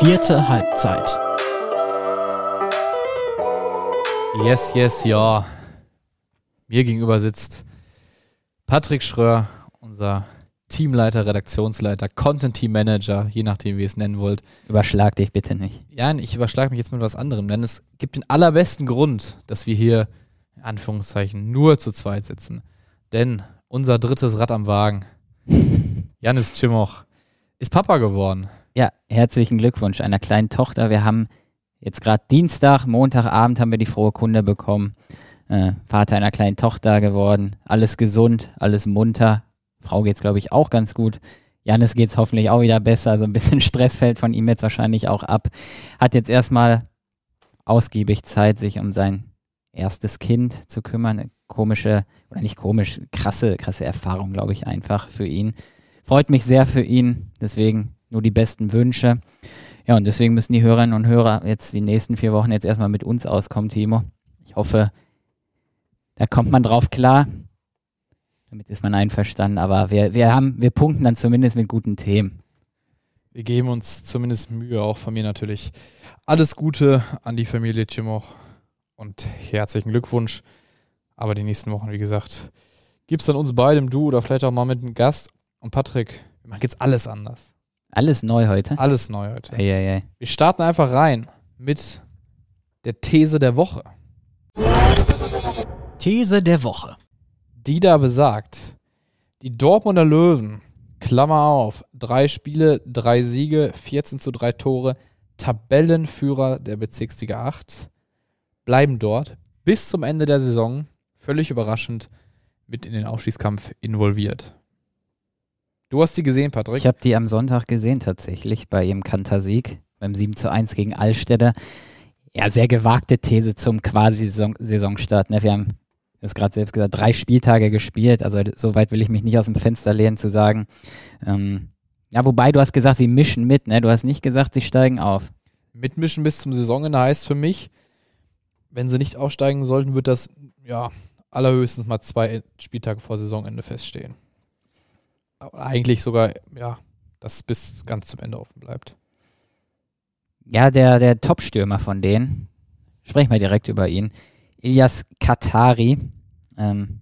Vierte Halbzeit. Yes, yes, ja. Mir gegenüber sitzt Patrick Schröer, unser Teamleiter, Redaktionsleiter, Content Team Manager, je nachdem, wie ihr es nennen wollt. Überschlag dich bitte nicht. Ja, ich überschlage mich jetzt mit was anderem, denn es gibt den allerbesten Grund, dass wir hier, in Anführungszeichen, nur zu zweit sitzen. Denn unser drittes Rad am Wagen, Janis Cimoch, ist Papa geworden. Ja, herzlichen Glückwunsch einer kleinen Tochter. Wir haben jetzt gerade Dienstag, Montagabend haben wir die frohe Kunde bekommen. Äh, Vater einer kleinen Tochter geworden. Alles gesund, alles munter. Frau geht's, glaube ich, auch ganz gut. Janis geht's hoffentlich auch wieder besser. Also ein bisschen Stress fällt von ihm jetzt wahrscheinlich auch ab. Hat jetzt erstmal ausgiebig Zeit, sich um sein erstes Kind zu kümmern. Komische, oder nicht komisch, krasse, krasse Erfahrung, glaube ich, einfach für ihn. Freut mich sehr für ihn. Deswegen nur die besten Wünsche. Ja, und deswegen müssen die Hörerinnen und Hörer jetzt die nächsten vier Wochen jetzt erstmal mit uns auskommen, Timo. Ich hoffe, da kommt man drauf klar. Damit ist man einverstanden, aber wir, wir haben, wir punkten dann zumindest mit guten Themen. Wir geben uns zumindest Mühe, auch von mir natürlich. Alles Gute an die Familie Cimoch und herzlichen Glückwunsch. Aber die nächsten Wochen, wie gesagt, gibt es dann uns beide im Du oder vielleicht auch mal mit einem Gast. Und Patrick, wir machen jetzt alles anders. Alles neu heute. Alles neu heute. Ei, ei, ei. Wir starten einfach rein mit der These der Woche. These der Woche. Die da besagt, die Dortmunder Löwen, Klammer auf, drei Spiele, drei Siege, 14 zu drei Tore, Tabellenführer der Bezirksliga 8, bleiben dort bis zum Ende der Saison, völlig überraschend, mit in den Aufstiegskampf involviert. Du hast die gesehen, Patrick? Ich habe die am Sonntag gesehen tatsächlich bei ihrem Kantersieg beim 7 zu 1 gegen Allstädter. Ja, sehr gewagte These zum quasi Saison Saisonstart. Ne? Wir haben das gerade selbst gesagt, drei Spieltage gespielt. Also so weit will ich mich nicht aus dem Fenster lehnen zu sagen. Ähm, ja, wobei du hast gesagt, sie mischen mit. Ne? Du hast nicht gesagt, sie steigen auf. Mitmischen bis zum Saisonende heißt für mich, wenn sie nicht aufsteigen sollten, wird das ja allerhöchstens mal zwei Spieltage vor Saisonende feststehen. Eigentlich sogar, ja, dass es bis ganz zum Ende offen bleibt. Ja, der, der Top-Stürmer von denen, sprechen wir direkt über ihn, Ilias Katari, ähm,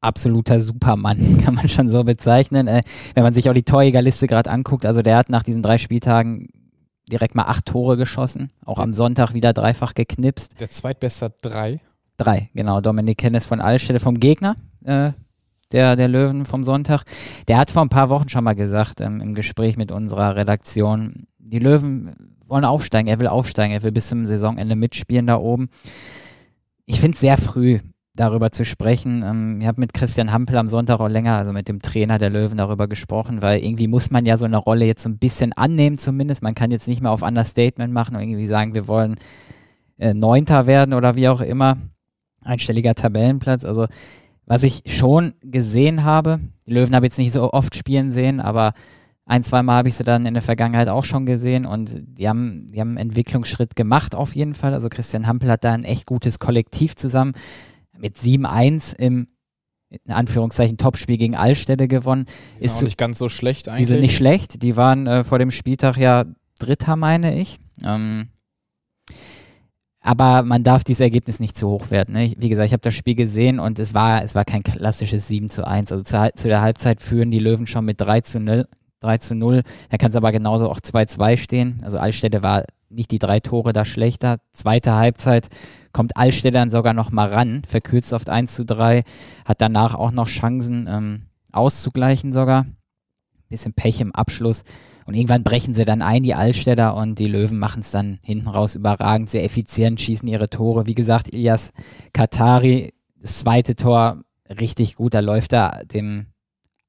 absoluter Supermann, kann man schon so bezeichnen. Äh, wenn man sich auch die Torjägerliste gerade anguckt, also der hat nach diesen drei Spieltagen direkt mal acht Tore geschossen, auch am Sonntag wieder dreifach geknipst. Der zweitbeste hat drei. Drei, genau. Dominik Hennes von Allstelle vom Gegner, äh, der, der Löwen vom Sonntag. Der hat vor ein paar Wochen schon mal gesagt, ähm, im Gespräch mit unserer Redaktion, die Löwen wollen aufsteigen, er will aufsteigen, er will bis zum Saisonende mitspielen da oben. Ich finde es sehr früh, darüber zu sprechen. Ähm, ich habe mit Christian Hampel am Sonntag auch länger, also mit dem Trainer der Löwen, darüber gesprochen, weil irgendwie muss man ja so eine Rolle jetzt so ein bisschen annehmen zumindest. Man kann jetzt nicht mehr auf Understatement machen und irgendwie sagen, wir wollen äh, Neunter werden oder wie auch immer. Einstelliger Tabellenplatz. Also was ich schon gesehen habe, die Löwen habe ich jetzt nicht so oft spielen sehen, aber ein, zwei Mal habe ich sie dann in der Vergangenheit auch schon gesehen und die haben, die haben einen Entwicklungsschritt gemacht auf jeden Fall. Also Christian Hampel hat da ein echt gutes Kollektiv zusammen mit 7-1 im in Anführungszeichen Topspiel gegen Allstädte gewonnen. Die sind auch nicht ganz so schlecht eigentlich. Die sind nicht schlecht. Die waren äh, vor dem Spieltag ja Dritter, meine ich. Ähm, aber man darf dieses Ergebnis nicht zu hoch werten. Ne? Wie gesagt, ich habe das Spiel gesehen und es war, es war kein klassisches 7 zu 1. Also zu, zu, der Halbzeit führen die Löwen schon mit 3 zu 0. 3 zu 0. Da kann es aber genauso auch 2-2 stehen. Also Allstädte war nicht die drei Tore da schlechter. Zweite Halbzeit kommt Allstädte dann sogar noch mal ran, verkürzt auf 1 zu 3, hat danach auch noch Chancen ähm, auszugleichen sogar. Bisschen Pech im Abschluss. Und irgendwann brechen sie dann ein, die Allstädter, und die Löwen machen es dann hinten raus überragend, sehr effizient, schießen ihre Tore. Wie gesagt, Ilias Katari, das zweite Tor richtig gut, da läuft er dem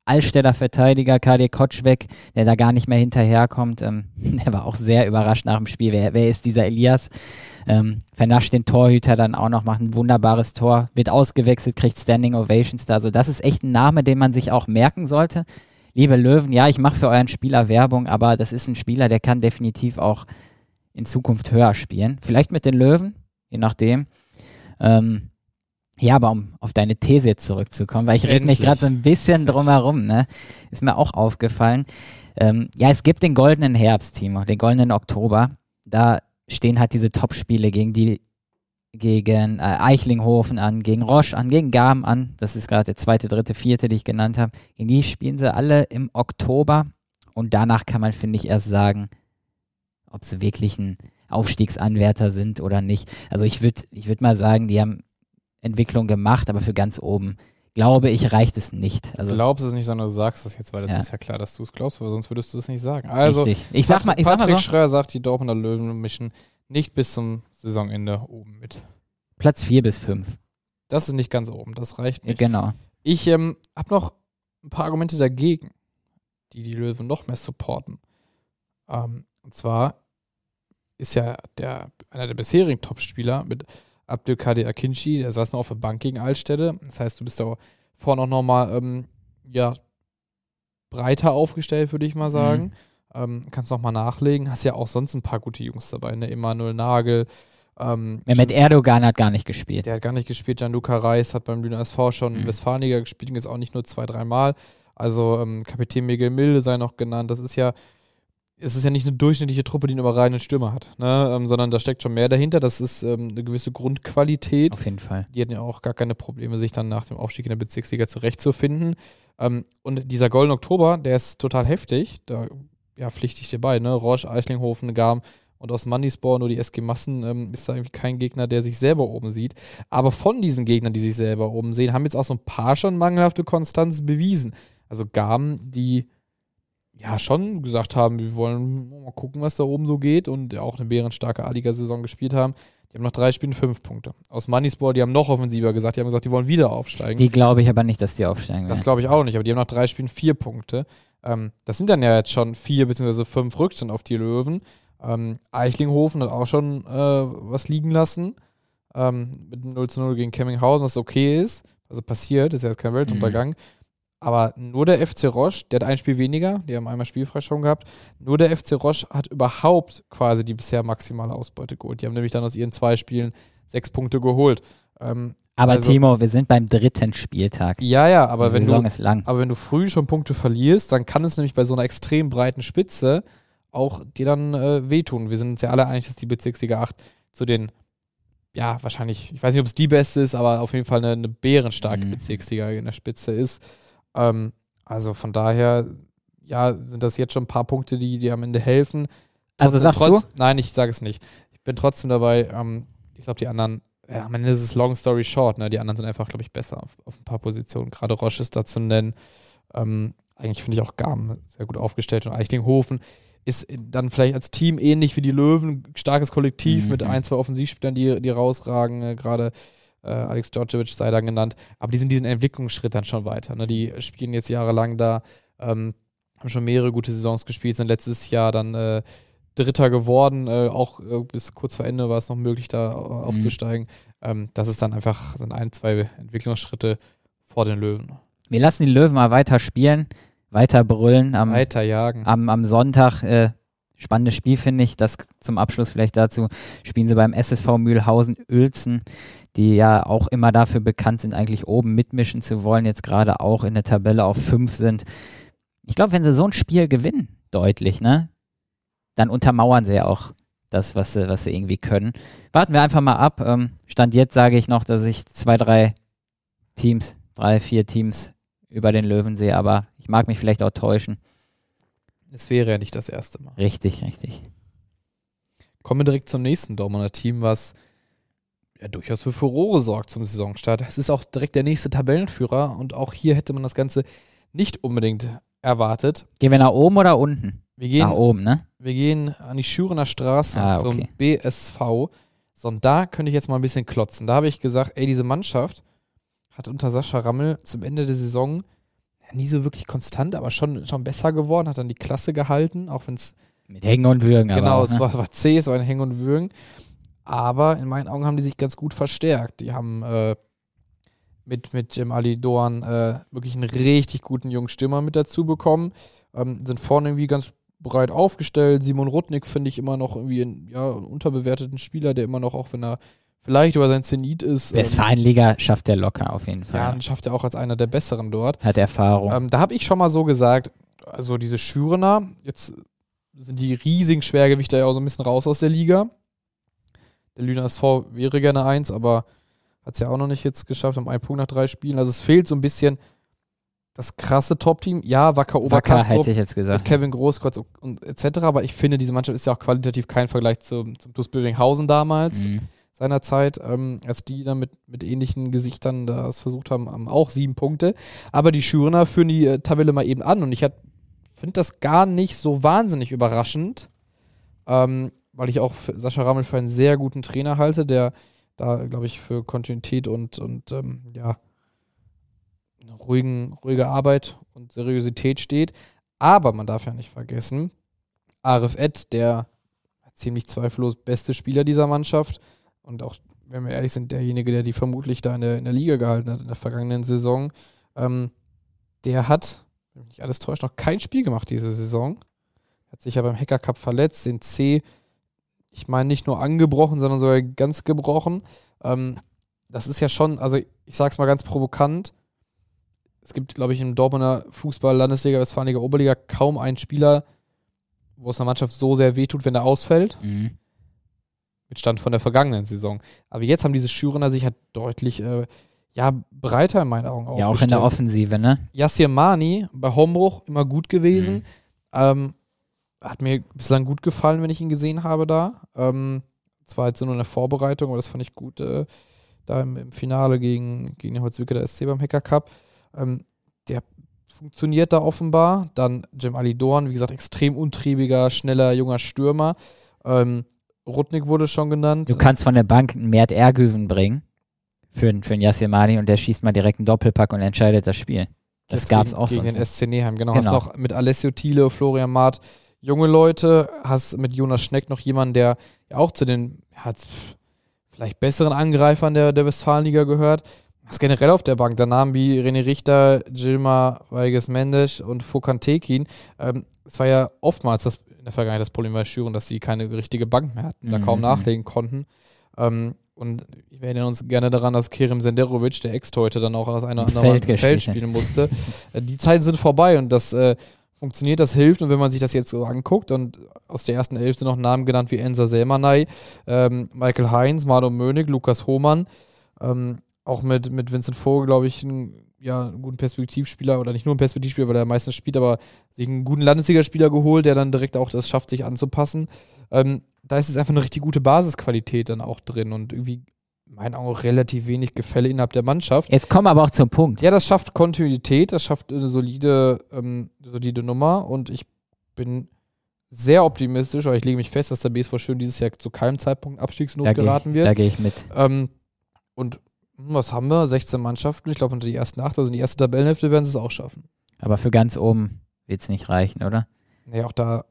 Allstädter Verteidiger Kadir Kotsch weg, der da gar nicht mehr hinterherkommt. Ähm, der war auch sehr überrascht nach dem Spiel. Wer, wer ist dieser Elias? Ähm, vernascht den Torhüter dann auch noch, macht ein wunderbares Tor, wird ausgewechselt, kriegt Standing Ovations da. Also das ist echt ein Name, den man sich auch merken sollte liebe Löwen, ja, ich mache für euren Spieler Werbung, aber das ist ein Spieler, der kann definitiv auch in Zukunft höher spielen. Vielleicht mit den Löwen, je nachdem. Ähm, ja, aber um auf deine These zurückzukommen, weil ich rede mich gerade so ein bisschen drumherum, ne? Ist mir auch aufgefallen. Ähm, ja, es gibt den goldenen Herbst, Timo, den goldenen Oktober. Da stehen halt diese Top-Spiele gegen die gegen äh, Eichlinghofen an, gegen Roche an, gegen Garm an. Das ist gerade der zweite, dritte, vierte, die ich genannt habe. Gegen die spielen sie alle im Oktober. Und danach kann man, finde ich, erst sagen, ob sie wirklich ein Aufstiegsanwärter sind oder nicht. Also ich würde ich würd mal sagen, die haben Entwicklung gemacht, aber für ganz oben, glaube ich, reicht es nicht. Also, du glaubst es nicht, sondern du sagst es jetzt, weil das Ja. ist ja klar, dass du es glaubst, weil sonst würdest du es nicht sagen. Also, richtig. Ich sag mal, ich sag mal Patrick so, Schröer sagt, die Dortmunder Löwen mischen nicht bis zum Saisonende oben mit. Platz 4 bis 5. Das ist nicht ganz oben, das reicht nicht. Genau. Ich ähm, habe noch ein paar Argumente dagegen, die die Löwen noch mehr supporten. Ähm, und zwar ist ja der, einer der bisherigen Topspieler mit Abdelkader Akinci, der saß noch auf der Bank gegen Altstädte. Das heißt, du bist da vorne auch nochmal ähm, ja, breiter aufgestellt, würde ich mal sagen. Ähm, kannst nochmal nachlegen. Hast ja auch sonst ein paar gute Jungs dabei, ne? Emanuel Nagel. Ähm, Mehmet Erdogan hat gar nicht gespielt. der hat gar nicht gespielt. Gianluca Reis hat beim Lüner SV schon Mhm. Westfalenliga gespielt und jetzt auch nicht nur zwei, dreimal. Also ähm, Kapitän Miguel Milde sei noch genannt. Das ist ja, es ist ja nicht eine durchschnittliche Truppe, die einen überragenden Stürmer hat, ne? ähm, sondern da steckt schon mehr dahinter. Das ist ähm, eine gewisse Grundqualität. Auf jeden Fall. Die hatten ja auch gar keine Probleme, sich dann nach dem Aufstieg in der Bezirksliga zurechtzufinden. Ähm, und dieser Golden Oktober, der ist total heftig. Da ja, pflichte ich dir bei, ne? Roche, Eichlinghofen, Garm und aus Mandispor, nur die SG Massen, ähm, ist da irgendwie kein Gegner, der sich selber oben sieht. Aber von diesen Gegnern, die sich selber oben sehen, haben jetzt auch so ein paar schon mangelhafte Konstanz bewiesen. Also Garm, die ja schon gesagt haben, wir wollen mal gucken, was da oben so geht und auch eine bärenstarke A-Liga-Saison gespielt haben. Die haben nach drei Spielen fünf Punkte. Aus Mannispor, die haben noch offensiver gesagt, die haben gesagt, die wollen wieder aufsteigen. Die glaube ich aber nicht, dass die aufsteigen das glaube ich auch nicht, aber die haben nach drei Spielen vier Punkte. Ähm, das sind dann ja jetzt schon vier bzw. fünf Rückstand auf die Löwen. Ähm, Eichlinghofen hat auch schon äh, was liegen lassen. Ähm, mit einem 0 zu 0 gegen Kemminghausen, was okay ist. Also passiert, ist ja jetzt kein Weltuntergang. Aber nur der FC Roche, der hat ein Spiel weniger, die haben einmal spielfrei schon gehabt. Nur der FC Roche hat überhaupt quasi die bisher maximale Ausbeute geholt. Die haben nämlich dann aus ihren zwei Spielen sechs Punkte geholt. Ähm, aber also- Timo, wir sind beim dritten Spieltag. ja, ja, aber die wenn Saison du, ist lang. aber wenn du früh schon Punkte verlierst, dann kann es nämlich bei so einer extrem breiten Spitze auch dir dann äh, wehtun. Wir sind uns ja alle einig, dass die Bezirksliga 8 zu den, ja, wahrscheinlich, ich weiß nicht, ob es die beste ist, aber auf jeden Fall eine, eine bärenstarke Mhm. Bezirksliga in der Spitze ist. Ähm, also von daher, ja, sind das jetzt schon ein paar Punkte, die dir am Ende helfen. Also sagst trotz, Nein, ich sage es nicht. Ich bin trotzdem dabei, ähm, ich glaube, die anderen, ja, am Ende ist es long story short, ne? Die anderen sind einfach, glaube ich, besser auf, auf ein paar Positionen. Gerade Roche ist da zu nennen. Ähm, eigentlich finde ich auch Garm sehr gut aufgestellt und Eichlinghofen ist dann vielleicht als Team ähnlich wie die Löwen, starkes Kollektiv Mhm. mit ein, zwei Offensivspielern, die, die rausragen, äh, gerade äh, Alex Djordjevic sei da genannt, aber die sind diesen Entwicklungsschritt dann schon weiter. Ne? Die spielen jetzt jahrelang da, ähm, haben schon mehrere gute Saisons gespielt, sind letztes Jahr dann äh, Dritter geworden, äh, auch äh, bis kurz vor Ende war es noch möglich, da äh, aufzusteigen. Ähm, das ist dann einfach, sind ein, zwei Entwicklungsschritte vor den Löwen. Wir lassen die Löwen mal weiter spielen, weiter brüllen. Am, Weiter jagen. am, am Sonntag, äh, spannendes Spiel finde ich, das zum Abschluss vielleicht dazu, spielen sie beim SSV Mühlhausen-Uelzen, die ja auch immer dafür bekannt sind, eigentlich oben mitmischen zu wollen, jetzt gerade auch in der Tabelle auf 5 sind. Ich glaube, wenn sie so ein Spiel gewinnen, deutlich, ne, dann untermauern sie ja auch das, was sie, was sie irgendwie können. Warten wir einfach mal ab. Ähm, Stand jetzt sage ich noch, dass ich zwei, drei Teams, drei, vier Teams über den Löwen sehe, aber ich mag mich vielleicht auch täuschen. Es wäre ja nicht das erste Mal. Richtig, richtig. Kommen wir direkt zum nächsten Dortmunder Team, was ja durchaus für Furore sorgt zum Saisonstart. Es ist auch direkt der nächste Tabellenführer und auch hier hätte man das Ganze nicht unbedingt erwartet. Gehen wir nach oben oder unten? Wir gehen, Nach oben, ne? wir gehen an die Schürener Straße Ah, zum okay. BSV. So, und da könnte ich jetzt mal ein bisschen klotzen. Da habe ich gesagt, ey, diese Mannschaft hat unter Sascha Rammel zum Ende der Saison nie so wirklich konstant, aber schon, schon besser geworden, hat dann die Klasse gehalten, auch wenn es Mit Hängen und Würgen. aber Genau, auch, es ne? war, war zäh, es war ein Hängen und Würgen. Aber in meinen Augen haben die sich ganz gut verstärkt. Die haben äh, mit, mit Jim Ali Doan äh, wirklich einen richtig guten jungen Stürmer mit dazu bekommen. Ähm, sind vorne irgendwie ganz breit aufgestellt. Simon Rudnick finde ich immer noch irgendwie einen, ja, unterbewerteten Spieler, der immer noch, auch wenn er vielleicht über sein Zenit ist, ähm, Westfalenliga schafft er locker auf jeden ja, Fall. dann schafft er auch als einer der Besseren dort. Hat Erfahrung. Ähm, da habe ich schon mal so gesagt, also diese Schürener, jetzt sind die riesigen Schwergewichte ja auch so ein bisschen raus aus der Liga. Der Lüner SV wäre gerne eins, aber hat es ja auch noch nicht jetzt geschafft, um einen Punkt nach drei Spielen. Also es fehlt so ein bisschen das krasse Top-Team. Ja, Wacker Wacker Oberkastrop hätte ich jetzt mit gesagt. Kevin Großkreuz und etc. Aber ich finde, diese Mannschaft ist ja auch qualitativ kein Vergleich zum, zum TuS Bövinghausen damals, Mhm. Seinerzeit, ähm, als die dann mit, mit ähnlichen Gesichtern das versucht haben, haben auch sieben Punkte. Aber die Schürener führen die äh, Tabelle mal eben an und ich finde das gar nicht so wahnsinnig überraschend, ähm, weil ich auch Sascha Rammel für einen sehr guten Trainer halte, der da, glaube ich, für Kontinuität und, und ähm, ja, ruhigen, ruhige Arbeit und Seriosität steht. Aber man darf ja nicht vergessen, Arif Ed, der ziemlich zweifellos beste Spieler dieser Mannschaft und auch, wenn wir ehrlich sind, derjenige, der die vermutlich da in der, in der Liga gehalten hat in der vergangenen Saison, ähm, der hat, wenn mich nicht alles täuscht, noch kein Spiel gemacht diese Saison. Hat sich ja beim Hacker Cup verletzt, den C, ich meine, nicht nur angebrochen, sondern sogar ganz gebrochen. Ähm, das ist ja schon, also ich sag's mal ganz provokant, es gibt, glaube ich, im Dortmunder Fußball, Landesliga, Westfalenliga, Oberliga kaum einen Spieler, wo es einer Mannschaft so sehr wehtut, wenn er ausfällt, Mhm. Mit Stand von der vergangenen Saison. Aber jetzt haben diese Schürener sich halt deutlich, äh, ja, breiter in meinen Augen Ja, auch in der. Offensive, ne? Yassir Mani bei Hombruch immer gut gewesen. Mhm. Ähm, hat mir bislang gut gefallen, wenn ich ihn gesehen habe da. Ähm, zwar jetzt nur in der Vorbereitung, aber das fand ich gut äh, da im, im Finale gegen, gegen den Holzwicker der SC beim Hacker Cup. Ähm, der funktioniert da offenbar. Dann Jim Ali Dorn, wie gesagt, extrem untriebiger, schneller, junger Stürmer. Ähm, Rudnick wurde schon genannt. Du kannst von der Bank einen Mert Ergüven bringen für, einen- für einen Yassir Mani und der schießt mal direkt einen Doppelpack und entscheidet das Spiel. Das gab es gegen, auch gegen sonst den nicht. SC Neheim, genau. Genau. Hast noch mit Alessio Thiele, Florian Maat junge Leute, hast mit Jonas Schneck noch jemanden, der ja auch zu den z- vielleicht besseren Angreifern der, der Westfalenliga gehört. Hast generell auf der Bank, da Namen wie René Richter, Gilmar Weiges Mendes und Fokan Tekin. Ähm, es war ja oftmals das, in der Vergangenheit das Problem bei Schüren, dass sie keine richtige Bank mehr hatten, da kaum Mhm. nachlegen konnten. Ähm, und wir erinnern uns gerne daran, dass Kerem Senderovic, der Ex-Teute, dann auch aus einer anderen Feld Feld, spielen musste. Äh, Die Zeiten sind vorbei und das äh, funktioniert, das hilft. Und wenn man sich das jetzt so anguckt und aus der ersten Elf sind noch Namen genannt wie Enza Selmanay, ähm, Michael Heinz, Marlon Mönig, Lukas Hohmann, ähm, auch mit, mit Vincent Vogel, glaube ich, einen, ja, einen guten Perspektivspieler oder nicht nur einen Perspektivspieler, weil er meistens spielt, aber sich einen guten Landesligaspieler geholt, der dann direkt auch das schafft, sich anzupassen. Ähm, da ist es einfach eine richtig gute Basisqualität dann auch drin und irgendwie, in meinen Augen, auch relativ wenig Gefälle innerhalb der Mannschaft. Jetzt kommen wir aber auch zum Punkt. Ja, das schafft Kontinuität, das schafft eine solide, ähm, solide Nummer und ich bin sehr optimistisch, aber ich lege mich fest, dass der BSV Schön dieses Jahr zu keinem Zeitpunkt Abstiegsnot Da gehe geraten ich, wird. da geh ich mit. Ähm, und was haben wir? 16 Mannschaften. Ich glaube, unter die ersten acht, also in die erste Tabellenhälfte werden sie es auch schaffen. Aber für ganz oben wird es nicht reichen, oder? Nee, auch da,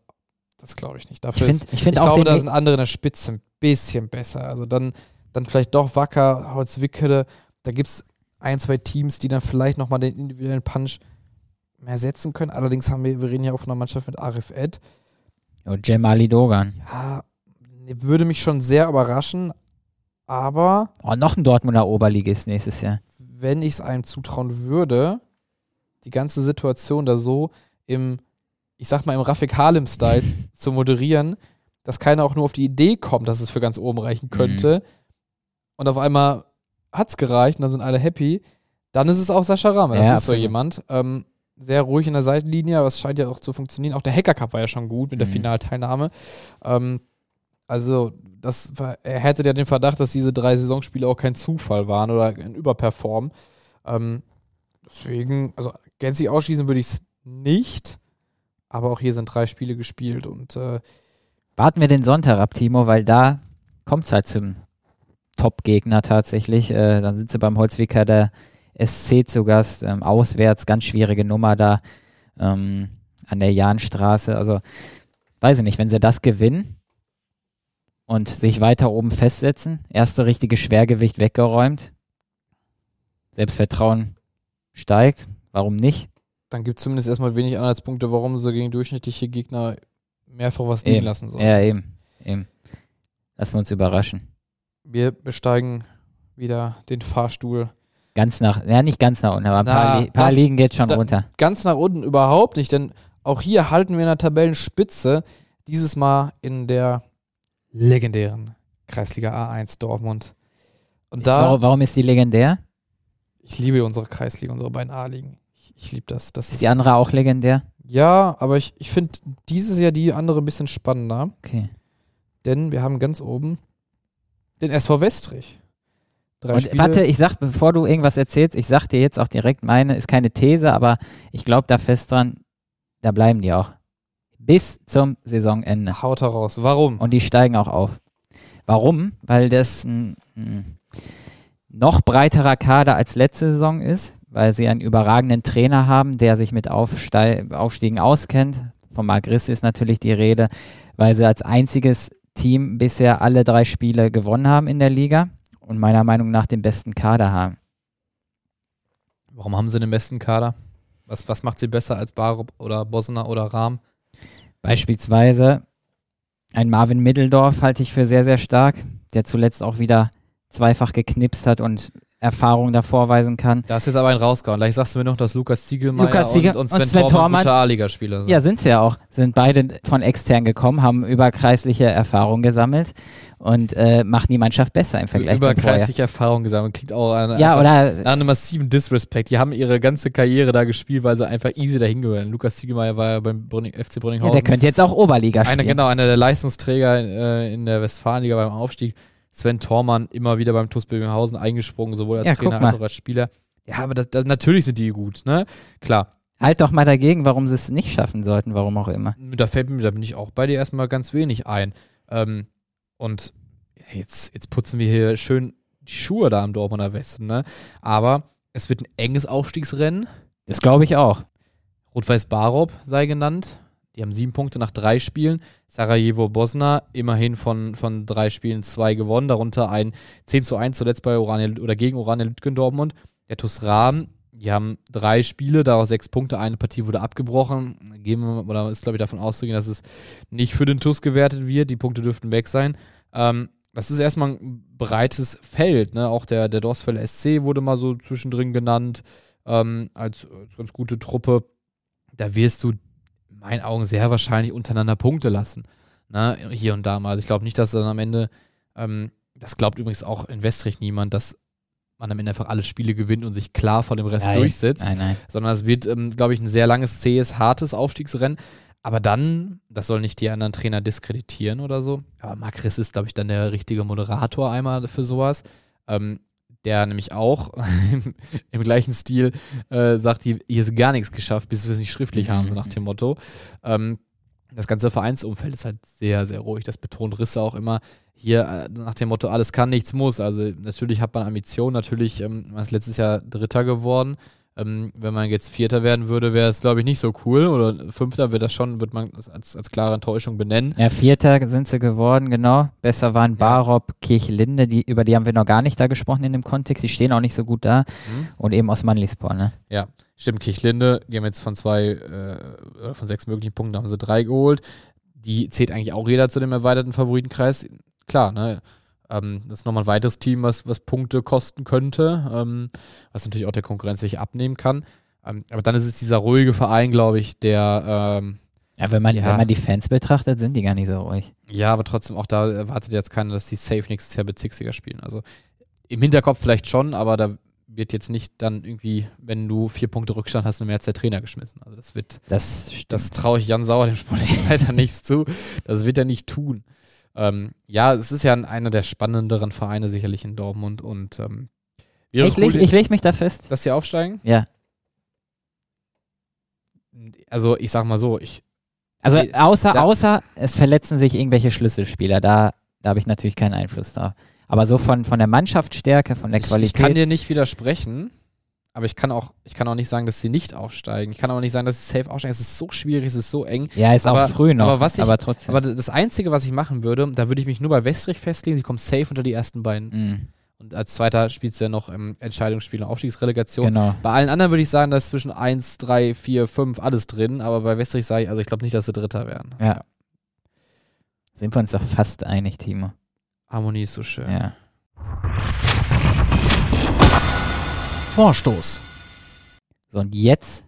das glaube ich nicht. Ich Dafür finde ist, ich ich find auch glaube, da sind andere in der Spitze ein bisschen besser. Also dann, dann vielleicht doch Wacker, Holzwickede. Da gibt es ein, zwei Teams, die dann vielleicht nochmal den individuellen Punch mehr setzen können. Allerdings haben wir, wir reden ja auch von einer Mannschaft mit Arif Ed. oh, Jemali Dogan. Ja, würde mich schon sehr überraschen. Aber Oh, noch ein Dortmunder Oberligist nächstes Jahr. wenn ich es einem zutrauen würde, die ganze Situation da so im, ich sag mal, im Rafik Harlem-Style zu moderieren, dass keiner auch nur auf die Idee kommt, dass es für ganz oben reichen könnte. Und auf einmal hat es gereicht und dann sind alle happy. Dann ist es auch Sascha Ramme. Das Ja, ist so absolut. jemand. Ähm, sehr ruhig in der Seitenlinie, aber es scheint ja auch zu funktionieren. Auch der Hacker Cup war ja schon gut mit der Mhm. Finalteilnahme. Ähm, also, das er hätte ja den Verdacht, dass diese drei Saisonspiele auch kein Zufall waren oder ein Überperform. Ähm, deswegen, also gänzlich ausschließen würde ich es nicht. Aber auch hier sind drei Spiele gespielt und äh, Warten wir den Sonntag ab, Timo, weil da kommt es halt zum Top-Gegner tatsächlich. Äh, dann sind sie beim Holzwicker der SC zu Gast, ähm, auswärts, ganz schwierige Nummer da ähm, an der Jahnstraße. Also, weiß ich nicht, wenn sie das gewinnen und sich weiter oben festsetzen, erste richtige Schwergewicht weggeräumt, Selbstvertrauen steigt, warum nicht? dann gibt es zumindest erstmal wenig Anhaltspunkte, warum sie gegen durchschnittliche Gegner mehrfach was liegen Eben. lassen sollen. Ja, eben, eben. Lassen wir uns überraschen. Wir besteigen wieder den Fahrstuhl. Ganz nach, ja nicht ganz nach unten, aber ein Na, paar, Li paar das- Ligen geht schon da- runter. Ganz nach unten überhaupt nicht, denn Auch hier halten wir in der Tabellenspitze, dieses Mal in der legendären Kreisliga A1 Dortmund. Und da, warum, warum ist die legendär? ich liebe unsere Kreisliga, unsere beiden A-Ligen. Ich, ich liebe das. das Ist die andere auch legendär? Ja, aber ich, ich finde dieses Jahr die andere ein bisschen spannender, Okay. denn wir haben ganz oben den SV Westrich. Drei Und Spiele. warte, ich sag, bevor du irgendwas erzählst, ich sag dir jetzt auch direkt meine, ist keine These, aber ich glaube da fest dran, da bleiben die auch. Bis zum Saisonende. Haut heraus. Warum? Und die steigen auch auf. Warum? Weil das ein, ein noch breiterer Kader als letzte Saison ist, weil sie einen überragenden Trainer haben, der sich mit Aufstei Aufstiegen auskennt. Von Magris ist natürlich die Rede, weil sie als einziges Team bisher alle drei Spiele gewonnen haben in der Liga und meiner Meinung nach den besten Kader haben. Warum haben sie den besten Kader? Was, was macht sie besser als Barup oder Bosner oder Rahm? Beispielsweise ein Marvin Middeldorf halte ich für sehr, sehr stark, der zuletzt auch wieder zweifach geknipst hat und Erfahrung da vorweisen kann. Da ist jetzt aber ein rausgehauen. Gleich sagst du mir noch, dass Lukas Ziegelmeier Lukas Ziegel- und, und Sven, und Sven Thormann, gute A-Liga-Spieler sind. Ja, sind sie ja auch. Sind beide von extern gekommen, haben überkreisliche Erfahrung gesammelt und äh, machen die Mannschaft besser im Vergleich Vorjahr. Überkreisliche Erfahrung gesammelt. Klingt auch an, Ja, oder nach einem massiven Disrespect. Die haben ihre ganze Karriere da gespielt, weil sie einfach easy dahin gehören. Lukas Ziegelmeier war ja beim Brünning, FC ja, Brünninghausen. der könnte jetzt auch Oberliga spielen. einer, genau, einer der Leistungsträger äh, in der Westfalenliga beim Aufstieg. Sven Thormann immer wieder beim TuS Bövinghausen eingesprungen, sowohl als Ja, Trainer als auch als Spieler. Ja, aber das, das, natürlich sind die gut, ne? Klar. Halt doch mal dagegen, warum sie es nicht schaffen sollten, warum auch immer. Da fällt mir, da bin ich auch bei dir erstmal ganz wenig ein. Ähm, und jetzt, jetzt putzen wir hier schön die Schuhe da am Dortmunder Westen, ne? Aber es wird ein enges Aufstiegsrennen. Das glaube ich auch. Rot-Weiß Barop sei genannt. Die haben sieben Punkte nach drei Spielen. Sarajevo Bosna immerhin von, von drei Spielen zwei gewonnen, darunter ein 10 zu 1 zuletzt bei Oranje oder gegen Oranje Lütgen Dortmund. Der TuS Rahm, die haben drei Spiele, daraus sechs Punkte, eine Partie wurde abgebrochen. Gehen wir, oder ist glaube ich davon auszugehen, dass es nicht für den TuS gewertet wird. Die Punkte dürften weg sein. Ähm, das ist erstmal ein breites Feld. Ne? Auch der, der Dorsfälle SC wurde mal so zwischendrin genannt ähm, als, als ganz gute Truppe. Da wirst du meinen Augen sehr wahrscheinlich untereinander Punkte lassen. Ne? Hier und da mal. Also ich glaube nicht, dass dann am Ende, ähm, das glaubt übrigens auch in Westrich niemand, dass man am Ende einfach alle Spiele gewinnt und sich klar vor dem Rest Nein, durchsetzt Nein, nein. sondern es wird, ähm, glaube ich, ein sehr langes, zähes, hartes Aufstiegsrennen. Aber dann, das soll nicht die anderen Trainer diskreditieren oder so, aber Marc Riss ist, glaube ich, dann der richtige Moderator einmal für sowas. Ähm, der nämlich auch im, gleichen Stil äh, sagt, hier hier ist gar nichts geschafft, bis wir es nicht schriftlich haben, so nach dem Motto. Ähm, das ganze Vereinsumfeld ist halt sehr, sehr ruhig. Das betont Risse auch immer hier äh, nach dem Motto, alles kann, nichts muss. Also natürlich hat man Ambitionen, natürlich, ähm, man ist letztes Jahr Dritter geworden. Ähm, wenn man jetzt Vierter werden würde, wäre es, glaube ich, nicht so cool. Oder Fünfter wird das schon, wird man als, als klare Enttäuschung benennen. Ja, Vierter sind sie geworden, genau. Besser waren Barop, Kirchlinde, die, über die haben wir noch gar nicht da gesprochen in dem Kontext. Die stehen auch nicht so gut da. Mhm. Und eben aus Manlispor, ne? Ja, stimmt. Kirchlinde, die haben jetzt von zwei, äh, oder von sechs möglichen Punkten haben sie drei geholt. Die zählt eigentlich auch jeder zu dem erweiterten Favoritenkreis. Klar, ne? Ähm, das ist nochmal ein weiteres Team, was, was Punkte kosten könnte, ähm, was natürlich auch der Konkurrenz welche abnehmen kann. Ähm, aber dann ist es dieser ruhige Verein, glaube ich, der, ähm, Ja, wenn man, Ja. wenn man die Fans betrachtet, sind die gar nicht so ruhig. ja, aber trotzdem auch da erwartet jetzt keiner, dass die safe nächstes Jahr Bezirksliga spielen. Also im Hinterkopf vielleicht schon, aber da wird jetzt nicht dann irgendwie, wenn du vier Punkte Rückstand hast, mehr als der Trainer geschmissen. Also das wird Das. Das traue ich Jan Sauer, dem sportlichen Leiter, nichts zu. Das wird er nicht tun. Ähm, ja, es ist ja einer der spannenderen Vereine sicherlich in Dortmund und ähm, ich, cool, leg, ich leg mich da fest. dass sie aufsteigen. Ja. Also ich sag mal so, ich Also außer, da- außer es verletzen sich irgendwelche Schlüsselspieler, da, da habe ich natürlich keinen Einfluss drauf. Aber so von, von der Mannschaftsstärke, von der ich, Qualität. ich kann dir nicht widersprechen, aber ich kann auch, ich kann auch nicht sagen, dass sie nicht aufsteigen. Ich kann auch nicht sagen, dass sie safe aufsteigen. Es ist so schwierig, es ist so eng. ja, ist aber- auch früh noch. aber was ich- trotzdem. Aber das Einzige, was ich machen würde, da würde ich mich nur bei Westrich festlegen. Sie kommen safe unter die ersten beiden. Mhm, Und als Zweiter spielst du ja noch im Entscheidungsspiel und Aufstiegsrelegation. genau. Bei allen anderen würde ich sagen, da ist zwischen 1, 3, 4, 5 alles drin, aber bei Westrich sage ich, also ich glaube nicht, dass sie Dritter werden. Ja. Sind wir uns doch fast einig, Timo. Harmonie ist so schön. Ja. Vorstoß. So, und jetzt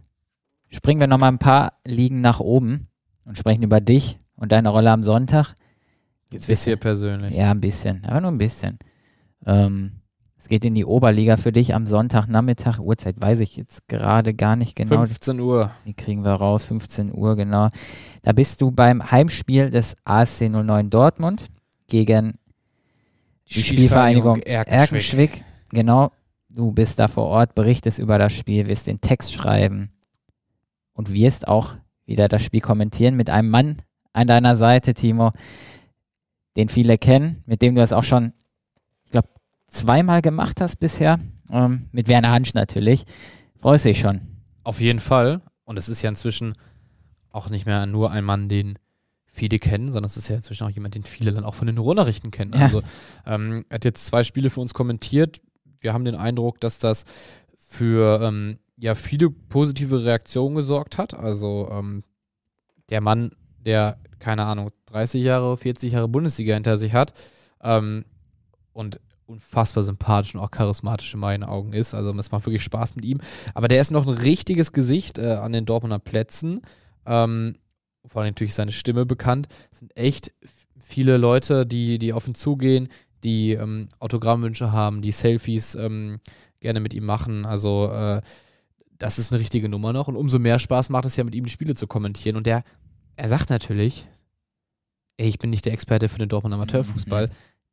springen wir nochmal ein paar Ligen nach oben und sprechen über dich und deine Rolle am Sonntag. Jetzt wisst ihr persönlich. Ja, ein bisschen, aber nur ein bisschen. Ähm, es geht in die Oberliga für dich am Sonntagnachmittag. Uhrzeit weiß ich jetzt gerade gar nicht genau. 15 Uhr. Die kriegen wir raus, 15 Uhr, genau. Da bist du beim Heimspiel des ASC 09 Dortmund gegen die Spielvereinigung Erkenschwick. Erkenschwick. Genau. Du bist da vor Ort, berichtest über das Spiel, wirst den Text schreiben und wirst auch wieder das Spiel kommentieren mit einem Mann an deiner Seite, Timo, den viele kennen, mit dem du das auch schon, ich glaube, zweimal gemacht hast bisher. Ähm, mit Werner Hansch natürlich. Freust dich schon. Auf jeden Fall. Und es ist ja inzwischen auch nicht mehr nur ein Mann, den viele kennen, sondern es ist ja inzwischen auch jemand, den viele dann auch von den Ruhrnachrichten kennen. Ja. Also ähm, er hat jetzt zwei Spiele für uns kommentiert. Wir haben den Eindruck, dass das für ähm, ja viele positive Reaktionen gesorgt hat. Also ähm, der Mann, der keine Ahnung 30 Jahre, 40 Jahre Bundesliga hinter sich hat ähm, und unfassbar sympathisch und auch charismatisch in meinen Augen ist. Also es macht wirklich Spaß mit ihm. Aber der ist noch ein richtiges Gesicht äh, an den Dortmunder Plätzen. Ähm, vor allem natürlich seine Stimme bekannt. Es sind echt viele Leute, die, die auf ihn zugehen, die ähm, Autogrammwünsche haben, die Selfies ähm, gerne mit ihm machen. Also äh, das ist eine richtige Nummer noch. Und umso mehr Spaß macht es ja, mit ihm die Spiele zu kommentieren. Und der, er sagt natürlich, ey, ich bin nicht der Experte für den Dortmund Amateurfußball.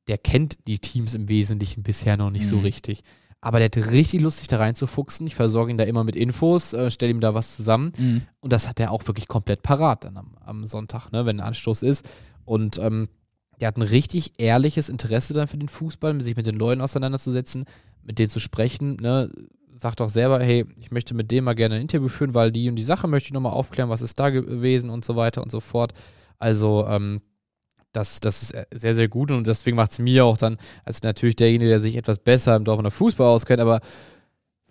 Der kennt die Teams im Wesentlichen bisher noch nicht so Mhm. richtig. Aber der hat richtig Lust, sich da reinzufuchsen. Ich versorge ihn da immer mit Infos, äh, stelle ihm da was zusammen. Mhm. Und das hat er auch wirklich komplett parat dann am, am Sonntag, ne, wenn ein Anstoß ist. Und ähm, der hat ein richtig ehrliches Interesse dann für den Fußball, sich mit den Leuten auseinanderzusetzen, mit denen zu sprechen. Ne. Sagt auch selber, hey, ich möchte mit dem mal gerne ein Interview führen, weil die und die Sache möchte ich nochmal aufklären, was ist da gewesen und so weiter und so fort. Also, ähm, das, das ist sehr, sehr gut und deswegen macht es mir auch dann, als natürlich derjenige, der sich etwas besser im Dortmunder Fußball auskennt, aber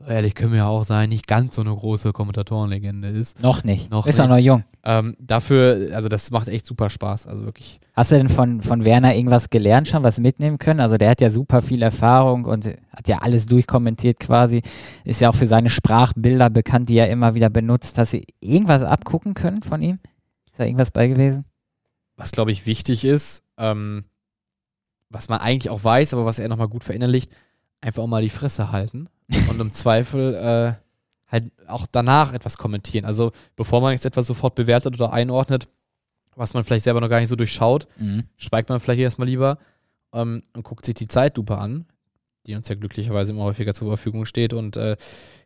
ehrlich können wir ja auch sein, nicht ganz so eine große Kommentatorenlegende ist. Noch nicht. Noch Ist auch nicht. noch jung. Ähm, dafür, also das macht echt super Spaß. Also wirklich. Hast du denn von, von Werner irgendwas gelernt schon, was mitnehmen können? Also der hat ja super viel Erfahrung und hat ja alles durchkommentiert quasi. Ist ja auch für seine Sprachbilder bekannt, die er immer wieder benutzt. Hast du irgendwas abgucken können von ihm? Ist da irgendwas bei gewesen? was glaube ich wichtig ist, ähm, was man eigentlich auch weiß, aber was er nochmal gut verinnerlicht, einfach auch mal die Fresse halten und im Zweifel äh, halt auch danach etwas kommentieren. Also bevor man jetzt etwas sofort bewertet oder einordnet, was man vielleicht selber noch gar nicht so durchschaut, Mhm. schweigt man vielleicht erstmal lieber ähm, und guckt sich die Zeitlupe an, die uns ja glücklicherweise immer häufiger zur Verfügung steht und äh,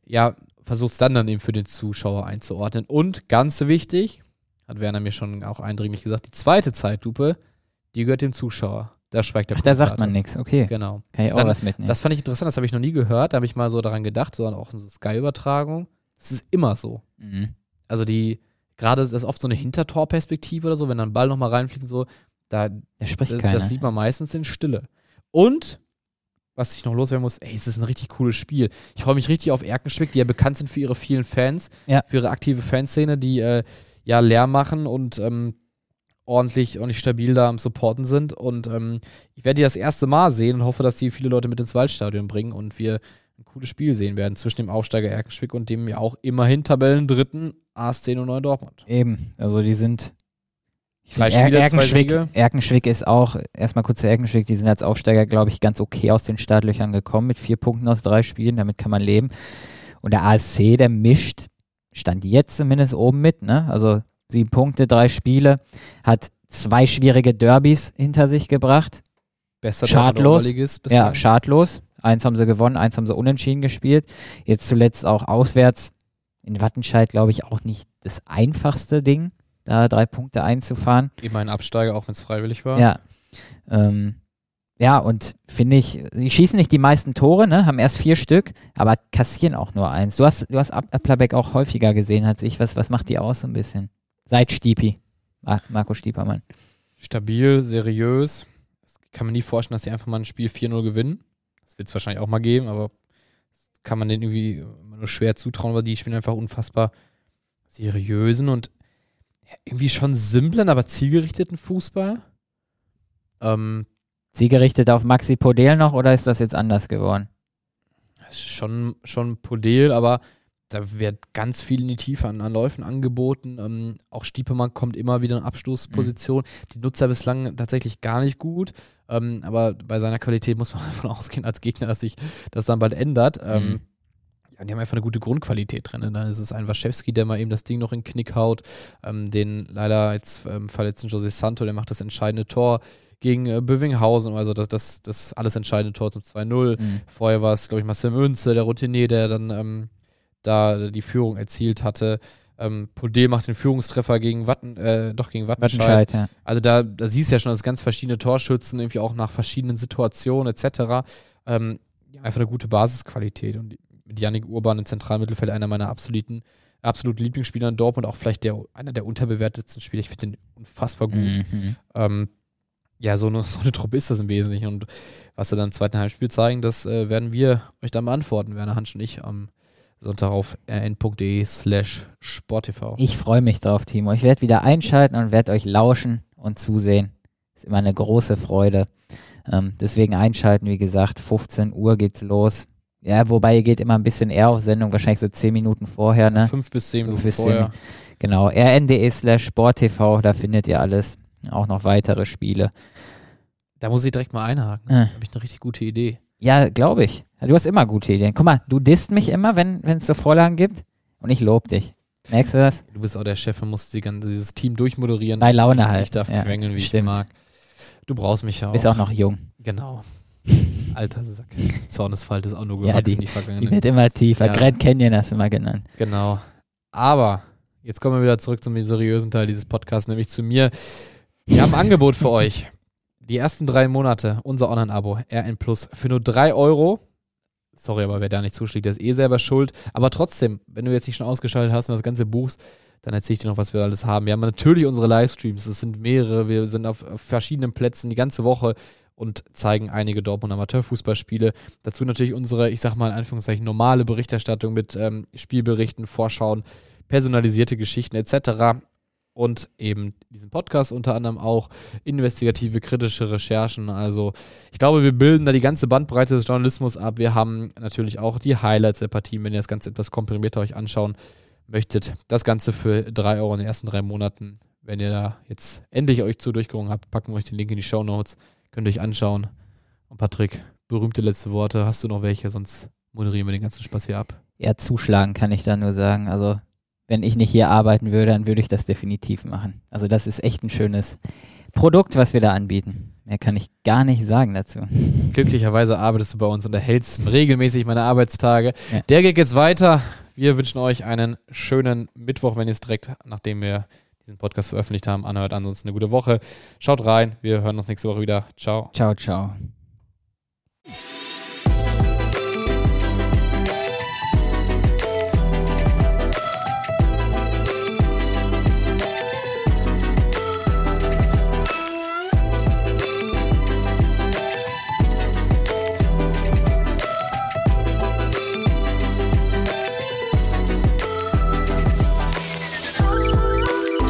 ja, versucht es dann dann eben für den Zuschauer einzuordnen. Und ganz wichtig, hat Werner mir schon auch eindringlich gesagt, die zweite Zeitlupe, die gehört dem Zuschauer. Da schweigt der Ach, da sagt man nichts. Okay, Genau. kann ich auch Dann- was mitnehmen. Das fand ich interessant, das habe ich noch nie gehört. Da habe ich mal so daran gedacht, sondern auch in so Sky-Übertragung. Das ist immer so. mhm. Also die, gerade ist das oft so eine Hintertorperspektive oder so, wenn dann Ball nochmal reinfliegt und so, da, Da spricht das, keiner. das sieht man meistens in Stille. Und, was ich noch loswerden muss, ey, es ist ein richtig cooles Spiel. Ich freue mich richtig auf Erkenschwick, die ja bekannt sind für ihre vielen Fans, Ja. für ihre aktive Fanszene, die äh, ja Lärm machen und ähm, ordentlich, ordentlich stabil da am Supporten sind. Und ähm, ich werde die das erste Mal sehen und hoffe, dass die viele Leute mit ins Waldstadion bringen und wir ein cooles Spiel sehen werden zwischen dem Aufsteiger Erkenschwick und dem ja auch immerhin Tabellendritten AS10 und 9 Dortmund. Eben, also die sind. Ich Drei Er- Spiele, Erkenschwick. Erkenschwick ist auch, erstmal kurz zu Erkenschwick, die sind als Aufsteiger, glaube ich, ganz okay aus den Startlöchern gekommen mit vier Punkten aus drei Spielen, damit kann man leben. Und der ASC, der mischt, stand jetzt zumindest oben mit, ne? Also sieben Punkte, drei Spiele, hat zwei schwierige Derbys hinter sich gebracht. Bester Schadlos. Ja, schadlos. Eins haben sie gewonnen, eins haben sie unentschieden gespielt. Jetzt zuletzt auch auswärts in Wattenscheid, glaube ich, auch nicht das einfachste Ding, da drei Punkte einzufahren. Eben ein Absteiger, auch wenn es freiwillig war. Ja. Ähm, ja, und finde ich, sie schießen nicht die meisten Tore, ne? haben erst vier Stück, aber kassieren auch nur eins. Du hast, du hast Applerbeck auch häufiger gesehen als ich. Was, was macht die aus so ein bisschen? Seit Stiepi. Marco Stiepermann. Stabil, seriös. Das kann man nie vorstellen, dass sie einfach mal ein Spiel 4-0 gewinnen. Das wird es wahrscheinlich auch mal geben, aber kann man denen irgendwie immer nur schwer zutrauen, weil die spielen einfach unfassbar seriösen und irgendwie schon simplen, aber zielgerichteten Fußball. Ähm, Zielgerichtet auf Maxi Podel noch oder ist das jetzt anders geworden? schon, schon Podel, aber da wird ganz viel in die Tiefe an, an Läufen angeboten. Ähm, auch Stiepemann kommt immer wieder in Abstoßposition. Mhm. Die nutzt er bislang tatsächlich gar nicht gut. Ähm, aber bei seiner Qualität muss man davon ausgehen, als Gegner, dass sich das dann bald ändert. Ähm, mhm. Ja, die haben einfach eine gute Grundqualität drin. Dann ist es ein Waschewski, der mal eben das Ding noch in den Knick haut. Ähm, den leider jetzt ähm, verletzten José Santo, der macht das entscheidende Tor gegen äh, Bövinghausen, also das, das, das alles entscheidende Tor zum 2-0. Mhm. Vorher war es, glaube ich, Marcel Münze, der Routinier, der dann ähm, da die Führung erzielt hatte. Ähm, Podé macht den Führungstreffer gegen Watten, äh, doch gegen Wattenscheid. Wattenscheid ja. Also da, da siehst du ja schon, dass ganz verschiedene Torschützen, irgendwie auch nach verschiedenen Situationen etc. Ähm, einfach eine gute Basisqualität. Und mit Yannick Urban im Zentralmittelfeld einer meiner absoluten, absoluten Lieblingsspieler in Dortmund, auch vielleicht der, einer der unterbewertetsten Spieler. Ich finde den unfassbar gut. Mhm. Ähm, ja, so eine, so eine Truppe ist das im Wesentlichen. Und was sie dann im zweiten Heimspiel zeigen, das äh, werden wir euch dann beantworten, Werner Hansch und ich am Sonntag auf rn.de slash sporttv. Ich freue mich drauf, Timo. Ich werde wieder einschalten und werde euch lauschen und zusehen. Ist immer eine große Freude. Ähm, deswegen einschalten, wie gesagt, 15 Uhr geht's los. Ja, wobei ihr geht immer ein bisschen eher auf Sendung, wahrscheinlich so 10 Minuten vorher, ne? Fünf bis zehn Minuten bis vorher. 10, genau, rn.de slash sporttv, da findet ihr alles. Auch noch weitere Spiele. Da muss ich direkt mal einhaken. Äh. Da habe ich eine richtig gute Idee. Ja, glaube ich. Du hast immer gute Ideen. Guck mal, du disst mich immer, wenn es so Vorlagen gibt und ich lobe dich. Merkst du das? Du bist auch der Chef und musst die ganze, dieses Team durchmoderieren. Bei Laune ich, halt. Ich darf ja, quengeln, wie stimmt. ich mag. Du brauchst mich ja auch. Bist auch noch jung. Genau. Alter Sack. Zornesfalt ist auch nur gewachsen, ja, die, die Vergangenheit. Die wird immer tiefer. Ja. Grand Canyon hast du immer genannt. Genau. Aber jetzt kommen wir wieder zurück zum seriösen Teil dieses Podcasts, nämlich zu mir. Wir haben ein Angebot für euch. Die ersten drei Monate, unser Online-Abo, RN Plus, für nur drei Euro. Sorry, aber wer da nicht zuschlägt, der ist eh selber schuld. Aber trotzdem, wenn du jetzt nicht schon ausgeschaltet hast und das Ganze buchst, dann erzähle ich dir noch, was wir alles haben. Wir haben natürlich unsere Livestreams, es sind mehrere, wir sind auf, verschiedenen Plätzen die ganze Woche und zeigen einige Dortmund Amateurfußballspiele. Dazu natürlich unsere, ich sag mal in Anführungszeichen, normale Berichterstattung mit ähm, Spielberichten, Vorschauen, personalisierte Geschichten etc und eben diesen Podcast unter anderem auch investigative, kritische Recherchen. Also ich glaube, wir bilden da die ganze Bandbreite des Journalismus ab. Wir haben natürlich auch die Highlights der Partien, wenn ihr das Ganze etwas komprimierter euch anschauen möchtet. Das Ganze für drei Euro in den ersten drei Monaten. Wenn ihr da jetzt endlich euch zu durchgerungen habt, packen wir euch den Link in die Show Notes. Könnt ihr euch anschauen. Und Patrick, berühmte letzte Worte. Hast du noch welche? Sonst moderieren wir den ganzen Spaß hier ab. Ja, zuschlagen kann ich da nur sagen. Also wenn ich nicht hier arbeiten würde, dann würde ich das definitiv machen. Also das ist echt ein schönes Produkt, was wir da anbieten. Mehr kann ich gar nicht sagen dazu. Glücklicherweise arbeitest du bei uns und erhältst regelmäßig meine Arbeitstage. Ja. Der geht jetzt weiter. Wir wünschen euch einen schönen Mittwoch, wenn ihr es direkt, nachdem wir diesen Podcast veröffentlicht haben, anhört. Ansonsten eine gute Woche. Schaut rein. Wir hören uns nächste Woche wieder. Ciao. Ciao, ciao.